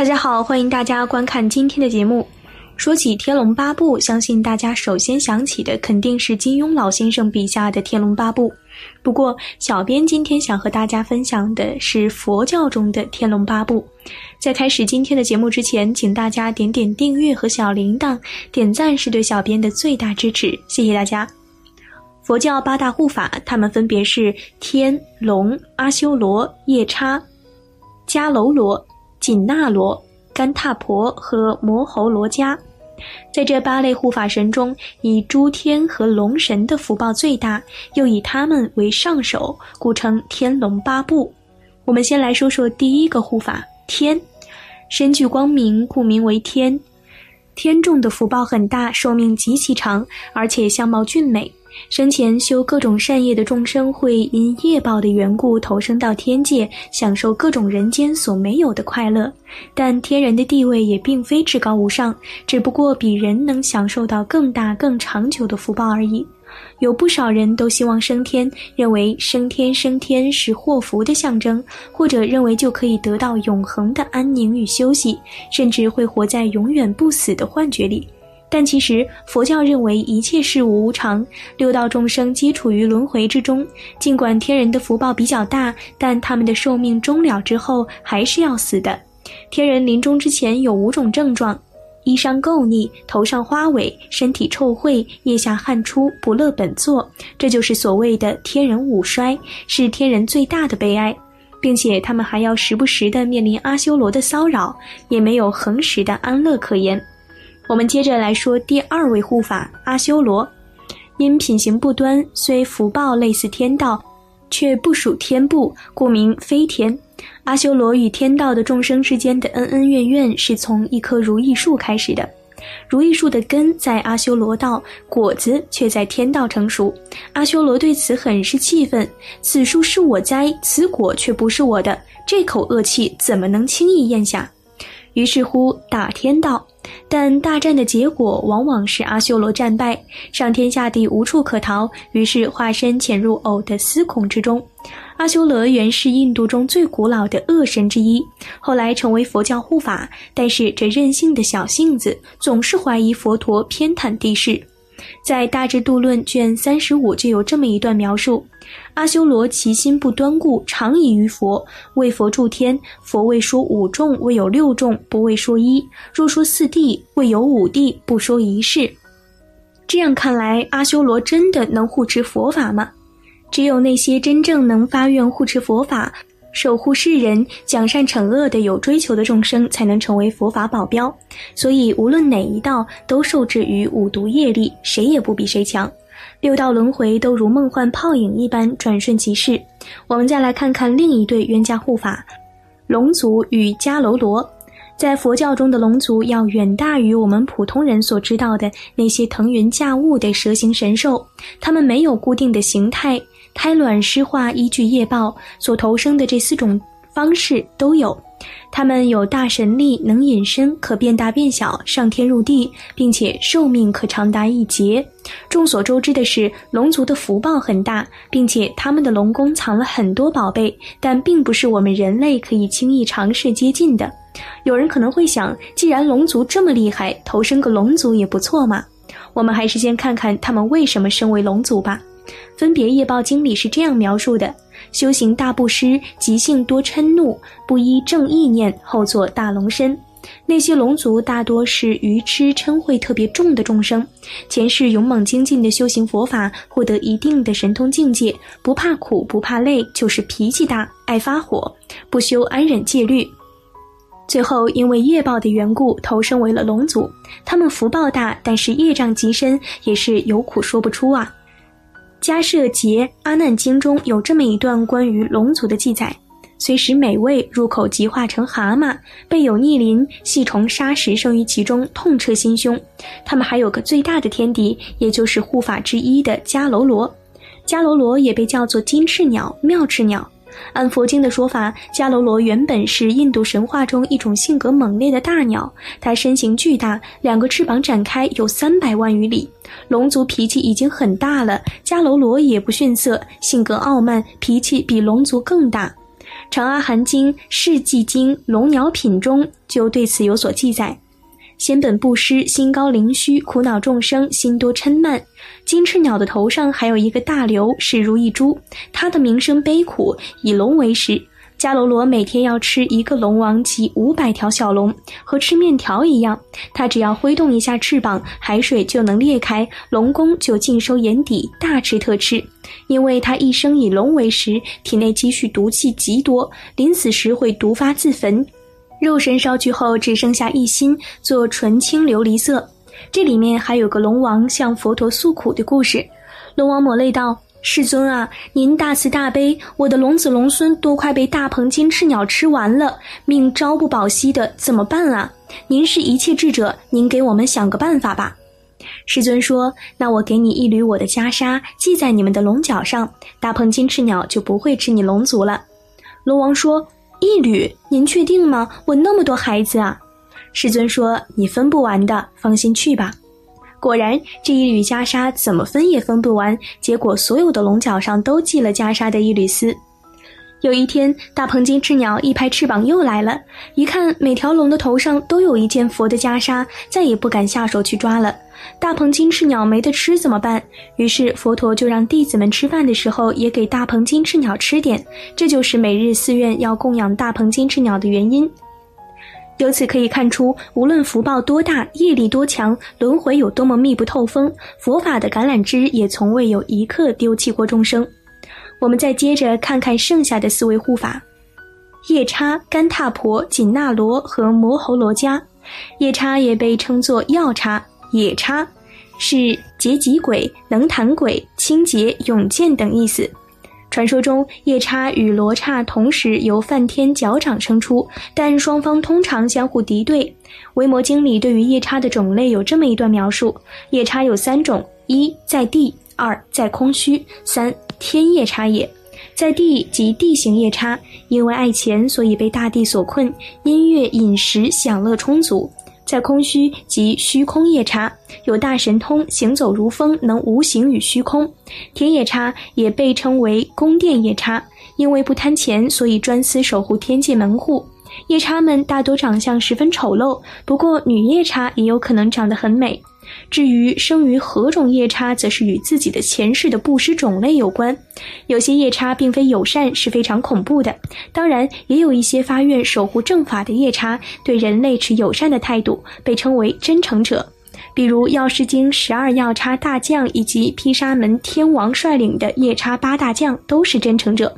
大家好，欢迎大家观看今天的节目。说起《天龙八部》，相信大家首先想起的肯定是金庸老先生笔下的《天龙八部》。不过，小编今天想和大家分享的是佛教中的《天龙八部》。在开始今天的节目之前，请大家点点订阅和小铃铛，点赞是对小编的最大支持，谢谢大家。佛教八大护法，他们分别是天龙、阿修罗、夜叉、迦楼罗。紧那罗、甘闼婆和摩喉罗伽，在这八类护法神中，以诸天和龙神的福报最大，又以他们为上首，故称天龙八部。我们先来说说第一个护法天，身具光明，故名为天。天众的福报很大，寿命极其长，而且相貌俊美。生前修各种善业的众生，会因业报的缘故投生到天界，享受各种人间所没有的快乐。但天人的地位也并非至高无上，只不过比人能享受到更大、更长久的福报而已。有不少人都希望升天，认为升天升天是祸福的象征，或者认为就可以得到永恒的安宁与休息，甚至会活在永远不死的幻觉里。但其实，佛教认为一切事物无常，六道众生皆处于轮回之中。尽管天人的福报比较大，但他们的寿命终了之后还是要死的。天人临终之前有五种症状：衣裳垢腻、头上花尾、身体臭秽、腋下汗出、不乐本座。这就是所谓的天人五衰，是天人最大的悲哀，并且他们还要时不时的面临阿修罗的骚扰，也没有恒时的安乐可言。我们接着来说第二位护法阿修罗，因品行不端，虽福报类似天道，却不属天部，故名飞天。阿修罗与天道的众生之间的恩恩怨怨，是从一棵如意树开始的。如意树的根在阿修罗道，果子却在天道成熟。阿修罗对此很是气愤：此树是我栽，此果却不是我的，这口恶气怎么能轻易咽下？于是乎打天道。但大战的结果往往是阿修罗战败，上天下地无处可逃，于是化身潜入偶的司孔之中。阿修罗原是印度中最古老的恶神之一，后来成为佛教护法，但是这任性的小性子总是怀疑佛陀偏袒地势。在《大智度论》卷三十五就有这么一段描述：阿修罗其心不端固，常以于佛，为佛助天。佛未说五众，未有六众，不为说一；若说四谛，未有五谛，不说一事。这样看来，阿修罗真的能护持佛法吗？只有那些真正能发愿护持佛法。守护世人、讲善惩恶的有追求的众生，才能成为佛法保镖。所以，无论哪一道，都受制于五毒业力，谁也不比谁强。六道轮回都如梦幻泡影一般，转瞬即逝。我们再来看看另一对冤家护法——龙族与迦楼罗。在佛教中的龙族，要远大于我们普通人所知道的那些腾云驾雾的蛇形神兽。它们没有固定的形态。胎卵湿化依据业报所投生的这四种方式都有，他们有大神力，能隐身，可变大变小，上天入地，并且寿命可长达一劫。众所周知的是，龙族的福报很大，并且他们的龙宫藏了很多宝贝，但并不是我们人类可以轻易尝试接近的。有人可能会想，既然龙族这么厉害，投生个龙族也不错嘛。我们还是先看看他们为什么身为龙族吧。分别业报经里是这样描述的：修行大布施，即性多嗔怒，不依正意念，后做大龙身。那些龙族大多是愚痴嗔恚特别重的众生，前世勇猛精进的修行佛法，获得一定的神通境界，不怕苦不怕累，就是脾气大，爱发火，不修安忍戒律。最后因为业报的缘故，投生为了龙族。他们福报大，但是业障极深，也是有苦说不出啊。迦摄劫阿难经中有这么一段关于龙族的记载：虽食美味，入口即化成蛤蟆；被有逆鳞，细虫沙食生于其中，痛彻心胸。他们还有个最大的天敌，也就是护法之一的迦楼罗。迦楼罗也被叫做金翅鸟、妙翅鸟。按佛经的说法，迦楼罗原本是印度神话中一种性格猛烈的大鸟，它身形巨大，两个翅膀展开有三百万余里。龙族脾气已经很大了，迦楼罗也不逊色，性格傲慢，脾气比龙族更大。《长阿含经·世纪经·龙鸟品》中就对此有所记载。仙本布施，心高灵虚，苦恼众生，心多嗔慢。金翅鸟的头上还有一个大瘤，视如一珠。它的名声悲苦，以龙为食。迦楼罗每天要吃一个龙王及五百条小龙，和吃面条一样。它只要挥动一下翅膀，海水就能裂开，龙宫就尽收眼底，大吃特吃。因为它一生以龙为食，体内积蓄毒气极多，临死时会毒发自焚。肉身烧去后，只剩下一心，做纯青琉璃色。这里面还有个龙王向佛陀诉苦的故事。龙王抹泪道：“世尊啊，您大慈大悲，我的龙子龙孙都快被大鹏金翅鸟吃完了，命朝不保夕的，怎么办啊？您是一切智者，您给我们想个办法吧。”世尊说：“那我给你一缕我的袈裟，系在你们的龙角上，大鹏金翅鸟就不会吃你龙族了。”龙王说。一缕，您确定吗？我那么多孩子啊！师尊说：“你分不完的，放心去吧。”果然，这一缕袈裟怎么分也分不完。结果，所有的龙角上都系了袈裟的一缕丝。有一天，大鹏金翅鸟一拍翅膀又来了，一看每条龙的头上都有一件佛的袈裟，再也不敢下手去抓了。大鹏金翅鸟没得吃怎么办？于是佛陀就让弟子们吃饭的时候也给大鹏金翅鸟吃点。这就是每日寺院要供养大鹏金翅鸟的原因。由此可以看出，无论福报多大，业力多强，轮回有多么密不透风，佛法的橄榄枝也从未有一刻丢弃过众生。我们再接着看看剩下的四位护法：夜叉、干闼婆、紧那罗和摩喉罗伽。夜叉也被称作药叉。野叉是劫疾鬼、能弹鬼、清洁、勇健等意思。传说中，夜叉与罗刹同时由梵天脚掌生出，但双方通常相互敌对。《维摩经》里对于夜叉的种类有这么一段描述：夜叉有三种：一在地，二在空虚，三天夜叉也。在地即地形夜叉，因为爱钱，所以被大地所困，音乐、饮食、享乐充足。在空虚即虚空夜叉，有大神通，行走如风，能无形与虚空。天夜叉也被称为宫殿夜叉，因为不贪钱，所以专司守护天界门户。夜叉们大多长相十分丑陋，不过女夜叉也有可能长得很美。至于生于何种夜叉，则是与自己的前世的布施种类有关。有些夜叉并非友善，是非常恐怖的。当然，也有一些发愿守护正法的夜叉，对人类持友善的态度，被称为真诚者。比如《药师经》十二药叉大将以及毗沙门天王率领的夜叉八大将都是真诚者。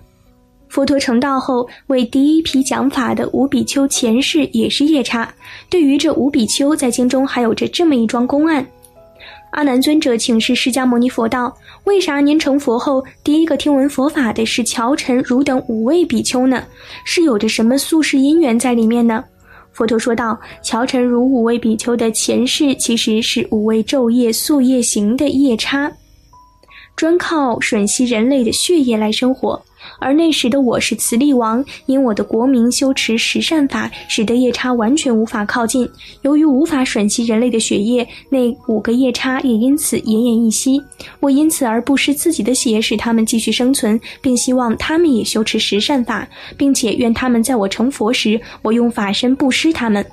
佛陀成道后，为第一批讲法的五比丘前世也是夜叉。对于这五比丘，在经中还有着这么一桩公案：阿难尊者请示释迦牟尼佛道：“为啥您成佛后，第一个听闻佛法的是乔陈汝等五位比丘呢？是有着什么宿世因缘在里面呢？”佛陀说道：“乔陈汝五位比丘的前世，其实是五位昼夜宿夜行的夜叉，专靠吮吸人类的血液来生活。”而那时的我是慈力王，因我的国民修持十善法，使得夜叉完全无法靠近。由于无法吮吸人类的血液，那五个夜叉也因此奄奄一息。我因此而不失自己的血，使他们继续生存，并希望他们也修持十善法，并且愿他们在我成佛时，我用法身布施他们。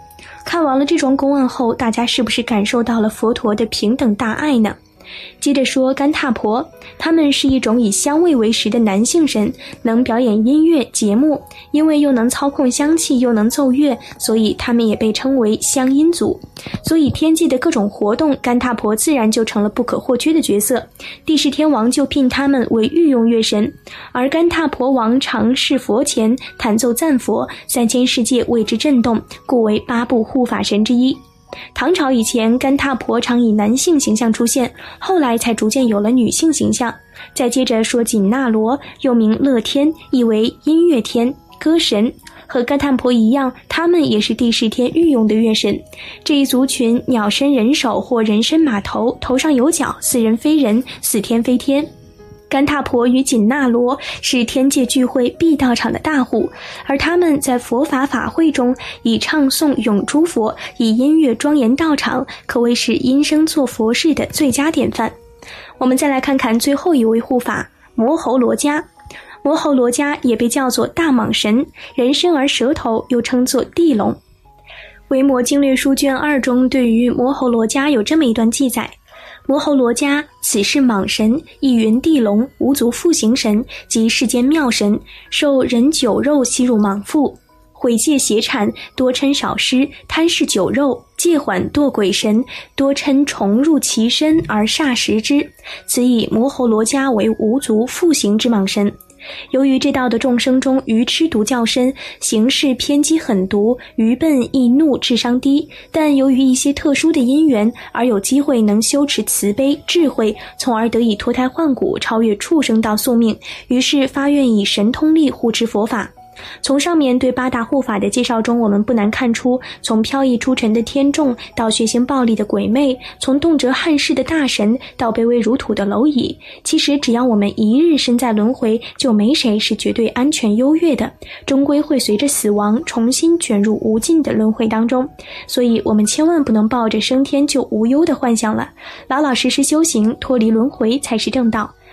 看完了这桩公案后，大家是不是感受到了佛陀的平等大爱呢？接着说干闼婆，他们是一种以香味为食的男性神，能表演音乐节目。因为又能操控香气，又能奏乐，所以他们也被称为香音族。所以天界的各种活动，干闼婆自然就成了不可或缺的角色。帝释天王就聘他们为御用乐神，而干闼婆王常侍佛前弹奏赞佛，三千世界为之震动，故为八部护法神之一。唐朝以前，干闼婆常以男性形象出现，后来才逐渐有了女性形象。再接着说紧那罗，又名乐天，意为音乐天、歌神。和干闼婆一样，他们也是第十天御用的乐神。这一族群，鸟身人首或人身马头，头上有角，似人非人，似天非天。甘闼婆与紧那罗是天界聚会必到场的大户，而他们在佛法法会中以唱诵咏诸佛，以音乐庄严道场，可谓是音声做佛事的最佳典范。我们再来看看最后一位护法摩喉罗伽。摩喉罗伽也被叫做大蟒神，人身而蛇头，又称作地龙。《维摩经略书》卷二中对于摩喉罗伽有这么一段记载：摩喉罗伽，此是蟒神，亦云地龙，无足复形神，即世间妙神，受人酒肉吸入蟒腹，毁戒邪产，多嗔少施，贪嗜酒肉，戒缓堕鬼神，多嗔虫入其身而煞食之。此以摩喉罗伽为无足复形之蟒神。由于这道的众生中愚痴毒较深，行事偏激狠毒，愚笨易怒，智商低，但由于一些特殊的因缘，而有机会能修持慈悲智慧，从而得以脱胎换骨，超越畜生道宿命，于是发愿以神通力护持佛法。从上面对八大护法的介绍中，我们不难看出，从飘逸出尘的天众到血腥暴力的鬼魅，从动辄撼世的大神到卑微如土的蝼蚁，其实只要我们一日身在轮回，就没谁是绝对安全优越的，终归会随着死亡重新卷入无尽的轮回当中。所以，我们千万不能抱着升天就无忧的幻想了，老老实实修行，脱离轮回才是正道。